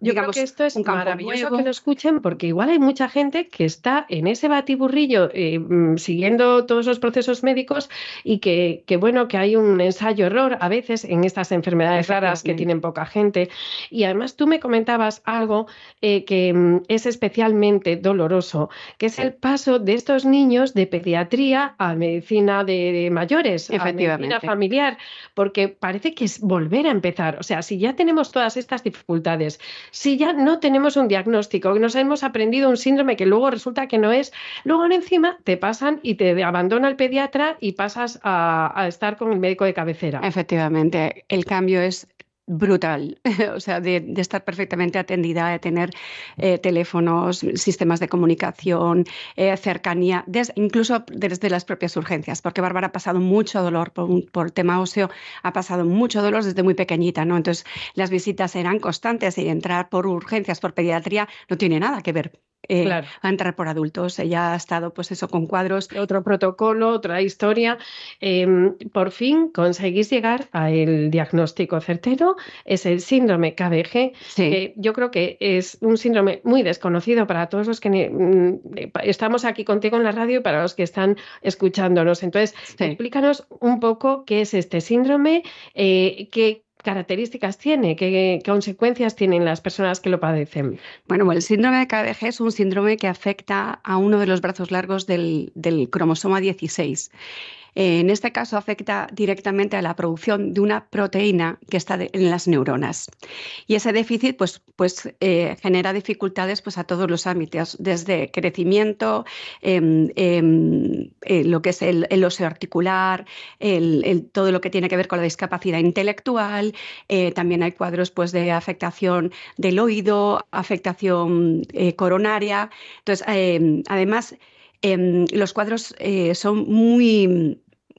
C: Yo creo que esto es maravilloso que lo escuchen porque igual hay mucha gente que está en ese batiburrillo eh, mm, siguiendo todos los procesos médicos y que, bueno, que hay un ensayo error a veces en estas enfermedades raras que tienen poca gente. Y además tú me comentabas algo eh, que mm, es especialmente doloroso, que es el paso de estos niños de pediatría a medicina de, mayores, a medicina familiar, porque parece que que volver a empezar. O sea, si ya tenemos todas estas dificultades, si ya no tenemos un diagnóstico, nos hemos aprendido un síndrome que luego resulta que no es, luego encima te pasan y te abandona el pediatra y pasas a estar con el médico de cabecera.
J: Efectivamente, el cambio es brutal, [LAUGHS] o sea, de, estar perfectamente atendida, de tener eh, teléfonos, sistemas de comunicación, eh, cercanía, incluso desde las propias urgencias, porque Bárbara ha pasado mucho dolor por, por, tema óseo, ha pasado mucho dolor desde muy pequeñita, ¿no? Entonces, las visitas eran constantes y entrar por urgencias, por pediatría, no tiene nada que ver eh, a entrar por adultos. Ella ha estado, pues eso, con cuadros.
C: Otro protocolo, otra historia. Em, por fin conseguís llegar al diagnóstico certero. Es el síndrome KBG. que yo creo que es un síndrome muy desconocido para todos los que mm, estamos aquí contigo en la radio y para los que están escuchándonos. Entonces, explícanos un poco qué es este síndrome, eh, qué características tiene? ¿Qué, consecuencias tienen las personas que lo padecen?
J: Bueno, el síndrome de KBG es un síndrome que afecta a uno de los brazos largos del, del cromosoma 16. En este caso afecta directamente a la producción de una proteína que está en las neuronas. Y ese déficit pues, pues, eh, genera dificultades pues, a todos los ámbitos, desde crecimiento, em, em, eh, lo que es el, el oseo articular, todo lo que tiene que ver con la discapacidad intelectual. Eh, también hay cuadros pues, de afectación del oído, afectación coronaria. Entonces, em, además, los cuadros son muy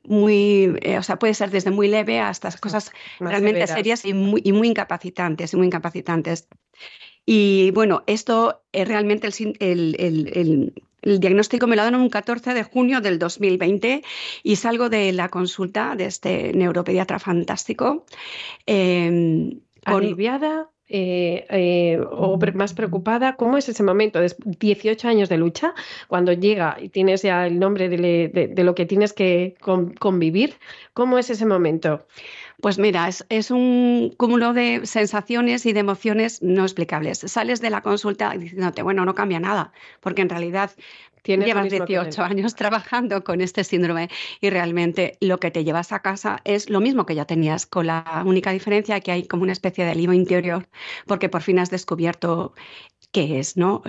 J: muy, eh, o sea, puede ser desde muy leve hasta cosas realmente serias y muy, y muy incapacitantes, muy incapacitantes. Y bueno, esto es realmente el, el, el, diagnóstico me lo dan un 14 de junio del 2020 y salgo de la consulta de este neuropediatra fantástico.
C: Eh, Aliviada eh, eh, o más preocupada, ¿cómo es ese momento de 18 años de lucha, cuando llega y tienes ya el nombre de, lo que tienes que convivir? ¿Cómo es ese momento?
J: Pues mira, es, un cúmulo de sensaciones y de emociones no explicables. Sales de la consulta diciéndote, bueno, no cambia nada, porque en realidad Llevas 18 años trabajando con este síndrome y realmente lo que te llevas a casa es lo mismo que ya tenías, con la única diferencia que hay como una especie de alivio interior, porque por fin has descubierto qué es, ¿no?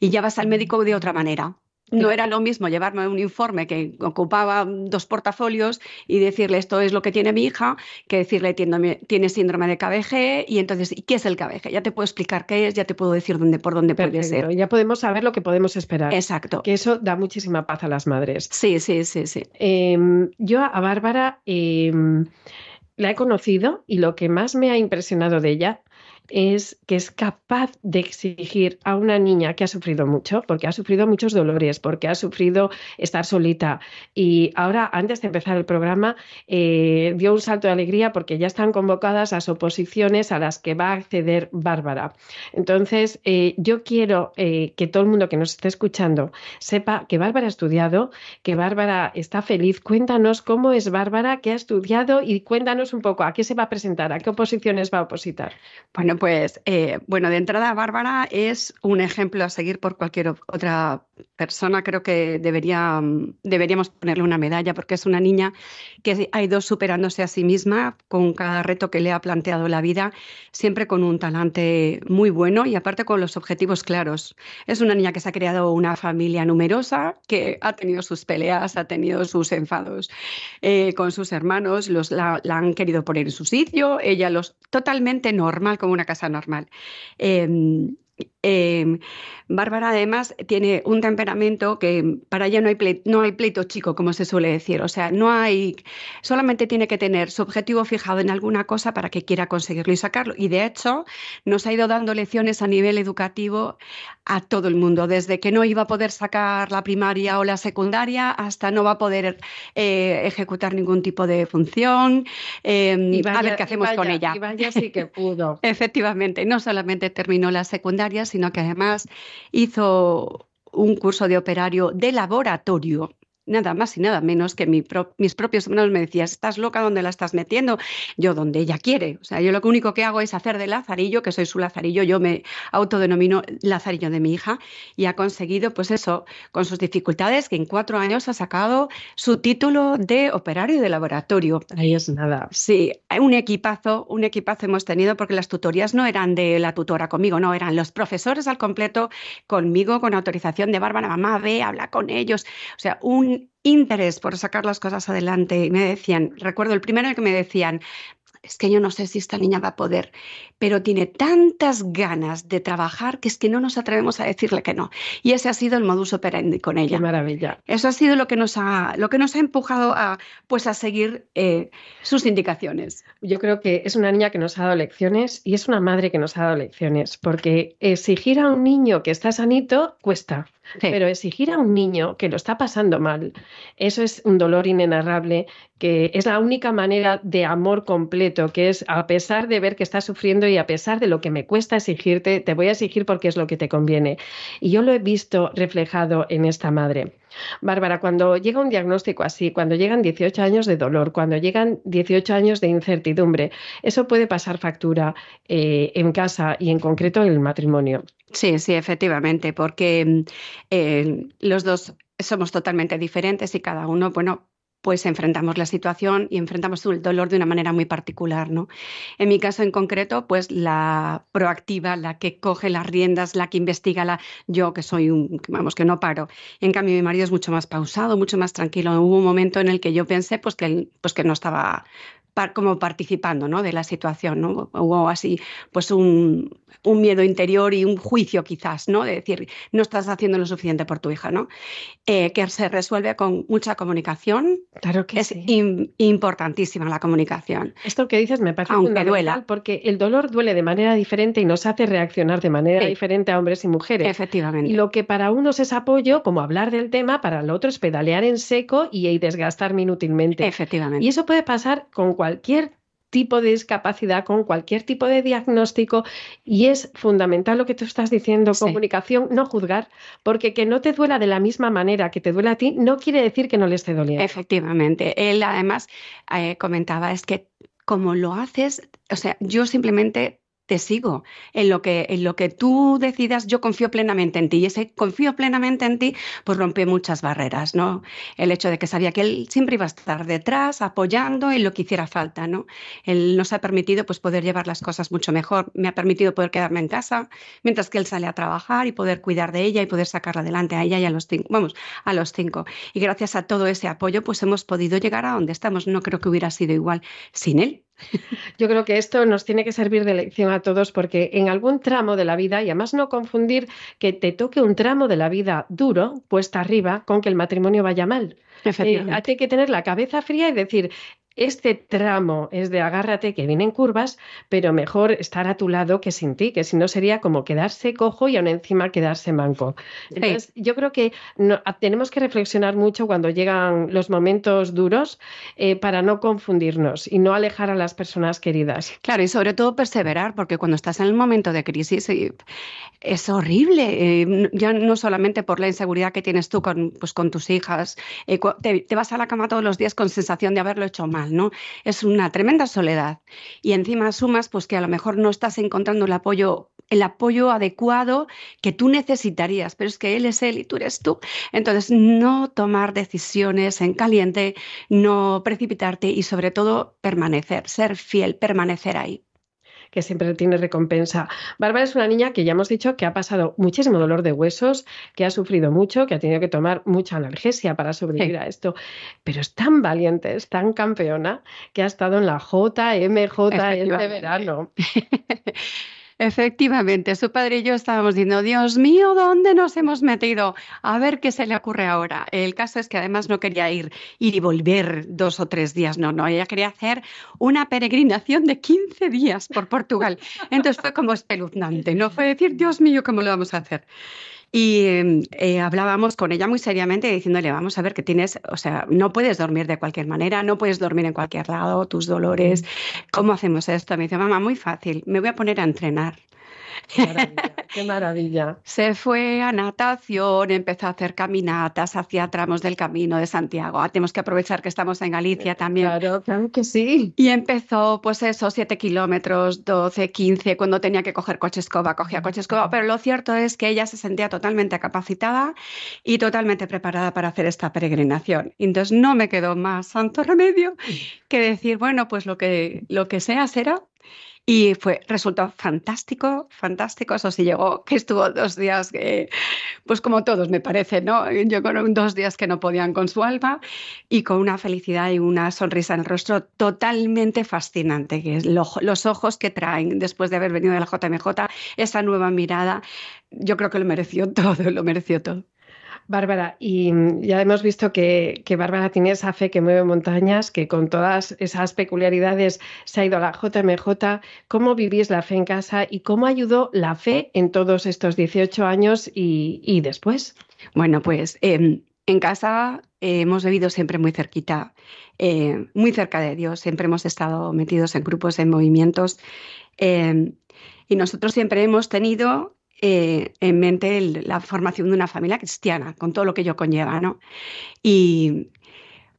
J: Y ya vas al médico de otra manera. No era lo mismo llevarme un informe que ocupaba dos portafolios y decirle esto es lo que tiene mi hija, que decirle tiene síndrome de KBG y entonces, ¿y qué es el KBG? Ya te puedo explicar qué es, ya te puedo decir dónde, por dónde puede ser.
C: Ya podemos saber lo que podemos esperar.
J: Exacto.
C: Que eso da muchísima paz a las madres.
J: Sí, sí, sí, sí.
C: Em, yo a Bárbara em, la he conocido y lo que más me ha impresionado de ella es que es capaz de exigir a una niña que ha sufrido mucho, porque ha sufrido muchos dolores, porque ha sufrido estar solita. Y ahora, antes de empezar el programa, eh, dio un salto de alegría porque ya están convocadas las oposiciones a las que va a acceder Bárbara. Entonces, eh, yo quiero eh, que todo el mundo que nos esté escuchando sepa que Bárbara ha estudiado, que Bárbara está feliz. Cuéntanos cómo es Bárbara, qué ha estudiado y cuéntanos un poco a qué se va a presentar, a qué oposiciones va a opositar.
J: Bueno, pues eh, bueno, de entrada Bárbara es un ejemplo a seguir por cualquier otra persona. Creo que debería, deberíamos ponerle una medalla porque es una niña que ha ido superándose a sí misma con cada reto que le ha planteado la vida, siempre con un talante muy bueno y aparte con los objetivos claros. Es una niña que se ha creado una familia numerosa, que ha tenido sus peleas, ha tenido sus enfados eh, con sus hermanos, los, la, han querido poner en su sitio, ella los totalmente normal como una casa normal. Em, em, Bárbara además tiene un temperamento que para ella no hay, pleito, no hay pleito chico, como se suele decir. O sea, no hay, solamente tiene que tener su objetivo fijado en alguna cosa para que quiera conseguirlo y sacarlo. Y de hecho, nos ha ido dando lecciones a nivel educativo a todo el mundo, desde que no iba a poder sacar la primaria o la secundaria hasta no va a poder eh, ejecutar ningún tipo de función. Em, a ver qué hacemos con ella.
C: Y vaya sí que pudo. [LAUGHS]
J: Efectivamente, no solamente terminó la secundaria, sino que además hizo un curso de operario de laboratorio nada más y nada menos que mis propios hermanos me decían, ¿estás loca donde la estás metiendo? Yo donde ella quiere. O sea, yo lo único que hago es hacer de Lazarillo, que soy su Lazarillo, yo me autodenomino Lazarillo de mi hija, y ha conseguido, pues eso, con sus dificultades, que en cuatro años ha sacado su título de operario de laboratorio.
C: Ahí es nada.
J: Sí, un equipazo, un equipazo hemos tenido porque las tutorías no eran de la tutora conmigo, no, eran los profesores al completo conmigo, con autorización de Bárbara, mamá, ve, habla con ellos. O sea, un interés por sacar las cosas adelante y me decían, recuerdo el primero que me decían, es que yo no sé si esta niña va a poder, pero tiene tantas ganas de trabajar que es que no nos atrevemos a decirle que no. Y ese ha sido el modus operandi con ella.
C: Qué maravilla.
J: Eso ha sido lo que nos ha, lo que nos ha empujado a, pues, a seguir eh, sus indicaciones.
C: Yo creo que es una niña que nos ha dado lecciones y es una madre que nos ha dado lecciones, porque exigir a un niño que está sanito cuesta. Pero exigir a un niño que lo está pasando mal, eso es un dolor inenarrable, que es la única manera de amor completo, que es a pesar de ver que estás sufriendo y a pesar de lo que me cuesta exigirte, te voy a exigir porque es lo que te conviene. Y yo lo he visto reflejado en esta madre. Bárbara, cuando llega un diagnóstico así, cuando llegan 18 años de dolor, cuando llegan 18 años de incertidumbre, eso puede pasar factura eh, en casa y en concreto en el matrimonio.
J: Sí, sí, efectivamente, porque mm, eh, los dos somos totalmente diferentes y cada uno, bueno, pues enfrentamos la situación y enfrentamos el dolor de una manera muy particular, ¿no? En mi caso en concreto, pues la proactiva, la que coge las riendas, la que investiga, la yo que soy un, vamos, que no paro. En cambio mi marido es mucho más pausado, mucho más tranquilo. Hubo un momento en el que yo pensé pues que, pues que no estaba como participando ¿no? de la situación. ¿no? Hubo así pues un, un, miedo interior y un juicio quizás, ¿no? de decir, no estás haciendo lo suficiente por tu hija, ¿no? Eh, que se resuelve con mucha comunicación.
C: Claro que
J: es importantísima la comunicación.
C: Esto que dices me parece Aunque duela. porque el dolor duele de manera diferente y nos hace reaccionar de manera diferente a hombres y mujeres.
J: Efectivamente.
C: Y lo que para unos es apoyo, como hablar del tema, para el otro es pedalear en seco y, y desgastarme inútilmente.
J: Efectivamente.
C: Y eso puede pasar con cualquier cualquier tipo de discapacidad, con cualquier tipo de diagnóstico y es fundamental lo que tú estás diciendo, comunicación, no juzgar, porque que no te duela de la misma manera que te duele a ti no quiere decir que no le esté doliendo.
J: Efectivamente, él además eh, comentaba es que como lo haces, o sea, yo simplemente te sigo. En lo, que, en lo que tú decidas, yo confío plenamente en ti. Y ese confío plenamente en ti, pues rompe muchas barreras, ¿no? El hecho de que sabía que él siempre iba a estar detrás, apoyando en lo que hiciera falta, ¿no? Él nos ha permitido pues, poder llevar las cosas mucho mejor. Me ha permitido poder quedarme en casa mientras que él sale a trabajar y poder cuidar de ella y poder sacarla adelante a ella y a los cinco, vamos, a los cinco. Y gracias a todo ese apoyo, pues hemos podido llegar a donde estamos. No creo que hubiera sido igual sin él. [LAUGHS]
C: Yo creo que esto nos tiene que servir de lección a todos porque en algún tramo de la vida, y además no confundir que te toque un tramo de la vida duro, puesta arriba, con que el matrimonio vaya mal.
J: Eh,
C: hay que tener la cabeza fría y decir, este tramo es de agárrate que vienen curvas, pero mejor estar a tu lado que sin ti, que si no sería como quedarse cojo y aún encima quedarse manco. Entonces, yo creo que tenemos que reflexionar mucho cuando llegan los momentos duros eh, para no confundirnos y no alejar a las personas queridas.
J: Claro, y sobre todo perseverar, porque cuando estás en el momento de crisis eh, es horrible, eh, ya no solamente por la inseguridad que tienes tú con, pues, con tus hijas, te, te vas a la cama todos los días con sensación de haberlo hecho mal ¿no? Es una tremenda soledad. Y encima sumas pues que a lo mejor no estás encontrando el apoyo el apoyo adecuado que tú necesitarías, pero es que él es él y tú eres tú. Entonces, no tomar decisiones en caliente, no precipitarte y sobre todo permanecer, ser fiel, permanecer ahí
C: que siempre tiene recompensa. Bárbara es una niña que ya hemos dicho que ha pasado muchísimo dolor de huesos, que ha sufrido mucho, que ha tenido que tomar mucha analgesia para sobrevivir a esto, pero es tan valiente, es tan campeona que ha estado en la JMJ este verano. [LAUGHS]
J: Efectivamente, su padre y yo estábamos diciendo, Dios mío, ¿dónde nos hemos metido? A ver qué se le ocurre ahora. El caso es que además no quería ir, y volver dos o tres días, no, no, ella quería hacer una peregrinación de 15 días por Portugal. Entonces fue como espeluznante, no fue decir, Dios mío, ¿cómo lo vamos a hacer? Y eh, hablábamos con ella muy seriamente diciéndole, vamos a ver que tienes, o sea, no puedes dormir de cualquier manera, no puedes dormir en cualquier lado, tus dolores, ¿cómo hacemos esto? Me dice, mamá, muy fácil, me voy a poner a entrenar.
C: Qué maravilla,
J: Se fue a natación, empezó a hacer caminatas hacia tramos del camino de Santiago. Ah, tenemos que aprovechar que estamos en Galicia también.
C: Claro, claro que sí.
J: Y empezó, pues eso, 7 kilómetros, 12, 15, cuando tenía que coger coche escoba, cogía coche escoba. Pero lo cierto es que ella se sentía totalmente capacitada y totalmente preparada para hacer esta peregrinación. Entonces no me quedó más santo remedio que decir, bueno, pues lo que, lo que sea será y fue, resultó fantástico, fantástico. Eso sí llegó, que estuvo dos días, pues como todos me parece, ¿no? Yo con dos días que no podían con su alma y con una felicidad y una sonrisa en el rostro totalmente fascinante, que es los ojos que traen después de haber venido de la JMJ, esa nueva mirada, yo creo que lo mereció [LAUGHS] todo, lo mereció todo.
C: Bárbara, y ya hemos visto que, Bárbara tiene esa fe que mueve montañas, que con todas esas peculiaridades se ha ido a la JMJ. ¿Cómo vivís la fe en casa y cómo ayudó la fe en todos estos 18 años y, después?
J: Bueno, pues em, en casa eh, hemos vivido siempre muy cerquita, eh, muy cerca de Dios, siempre hemos estado metidos en grupos, en movimientos. Em, y nosotros siempre hemos tenido eh, en mente la formación de una familia cristiana, con todo lo que ello conlleva, ¿no? Y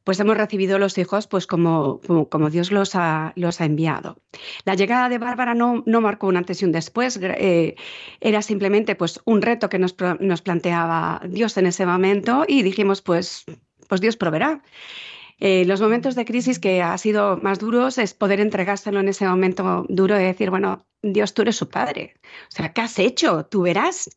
J: pues hemos recibido los hijos pues como, como, Dios los ha, los ha, enviado. La llegada de Bárbara no, no marcó un antes y un después, eh, era simplemente pues un reto que nos, nos, planteaba Dios en ese momento y dijimos pues, pues Dios proveerá. Eh, los momentos de crisis que ha sido más duros es poder entregárselo en ese momento duro de decir, bueno, Dios, tú eres su padre. O sea, ¿qué has hecho? Tú verás.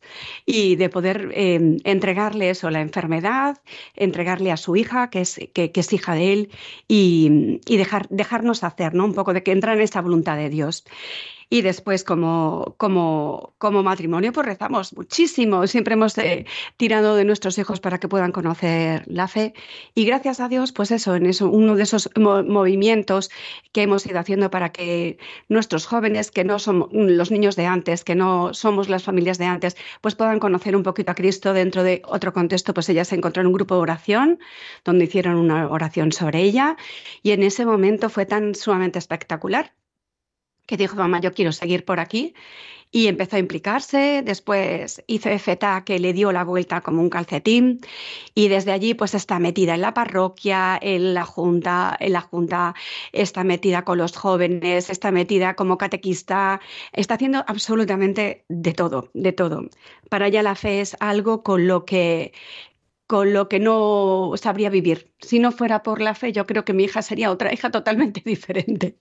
J: Y de poder em, entregarle eso, la enfermedad, entregarle a su hija, que es, que, es hija de él, y, dejar, dejarnos hacer, ¿no? Un poco de que entra en esa voluntad de Dios. Y después, como, como, como matrimonio, pues rezamos muchísimo. Siempre hemos eh, tirado de nuestros hijos para que puedan conocer la fe. Y gracias a Dios, pues eso, en eso, uno de esos movimientos que hemos ido haciendo para que nuestros jóvenes, que no somos los niños de antes, que no somos las familias de antes, pues puedan conocer un poquito a Cristo dentro de otro contexto. Pues ella se encontró en un grupo de oración, donde hicieron una oración sobre ella. Y en ese momento fue tan sumamente espectacular que dijo, mamá, yo quiero seguir por aquí. Y empezó a implicarse, después hizo FETA que le dio la vuelta como un calcetín y desde allí pues está metida en la parroquia, en la junta, en la junta está metida con los jóvenes, está metida como catequista, está haciendo absolutamente de todo, de todo. Para ella la fe es algo con lo que con lo que no sabría vivir. Si no fuera por la fe, yo creo que mi hija sería otra hija totalmente [LAUGHS] diferente.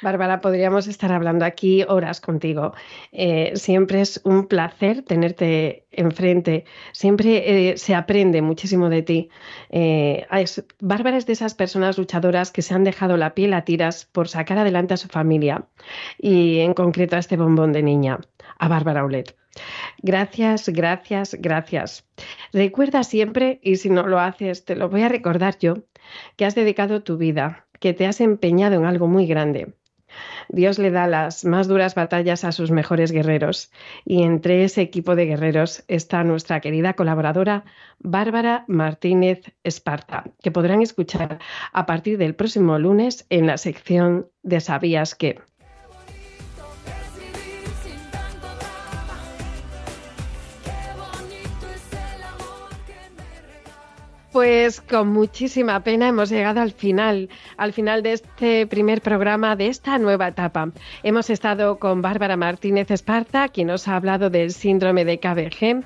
C: Bárbara, podríamos estar hablando aquí horas contigo. Eh, siempre es un placer tenerte enfrente. Siempre eh, se aprende muchísimo de ti. Eh, Bárbara es de esas personas luchadoras que se han dejado la piel a tiras por sacar adelante a su familia y en concreto a este bombón de niña, a Bárbara Olet. Gracias, gracias, gracias. Recuerda siempre, y si no lo haces, te lo voy a recordar yo, que has dedicado tu vida, que te has empeñado en algo muy grande. Dios le da las más duras batallas a sus mejores guerreros y entre ese equipo de guerreros está nuestra querida colaboradora Bárbara Martínez Esparta, que podrán escuchar a partir del próximo lunes en la sección de Sabías que. Pues con muchísima pena hemos llegado al final, al final de este primer programa de esta nueva etapa. Hemos estado con Bárbara Martínez Esparta, quien nos ha hablado del síndrome de KBG.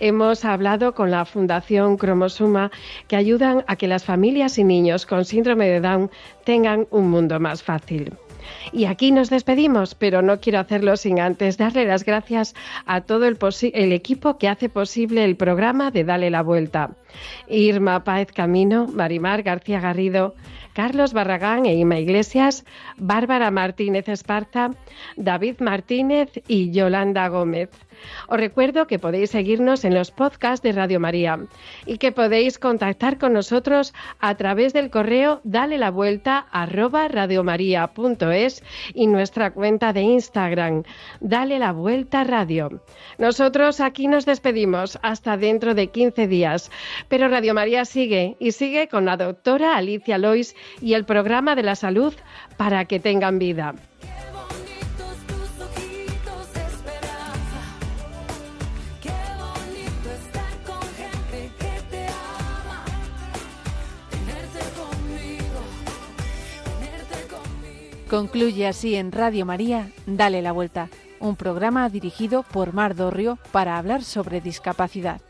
C: Hemos hablado con la Fundación Cromosuma, que ayudan a que las familias y niños con síndrome de Down tengan un mundo más fácil. Y aquí nos despedimos, pero no quiero hacerlo sin antes darle las gracias a todo el, equipo que hace posible el programa de Dale la Vuelta. Irma Páez Camino, Marimar García Garrido, Carlos Barragán e Ima Iglesias, Bárbara Martínez Esparza, David Martínez y Yolanda Gómez. Os recuerdo que podéis seguirnos en los podcasts de Radio María y que podéis contactar con nosotros a través del correo dale la vuelta arroba radiomaria.es y nuestra cuenta de Instagram, dale la vuelta radio. Nosotros aquí nos despedimos hasta dentro de 15 días, pero Radio María sigue y sigue con la doctora Alicia Lois y el programa de la salud para que tengan vida.
D: Concluye así en Radio María, Dale la Vuelta, un programa dirigido por Mar Dorrio para hablar sobre discapacidad.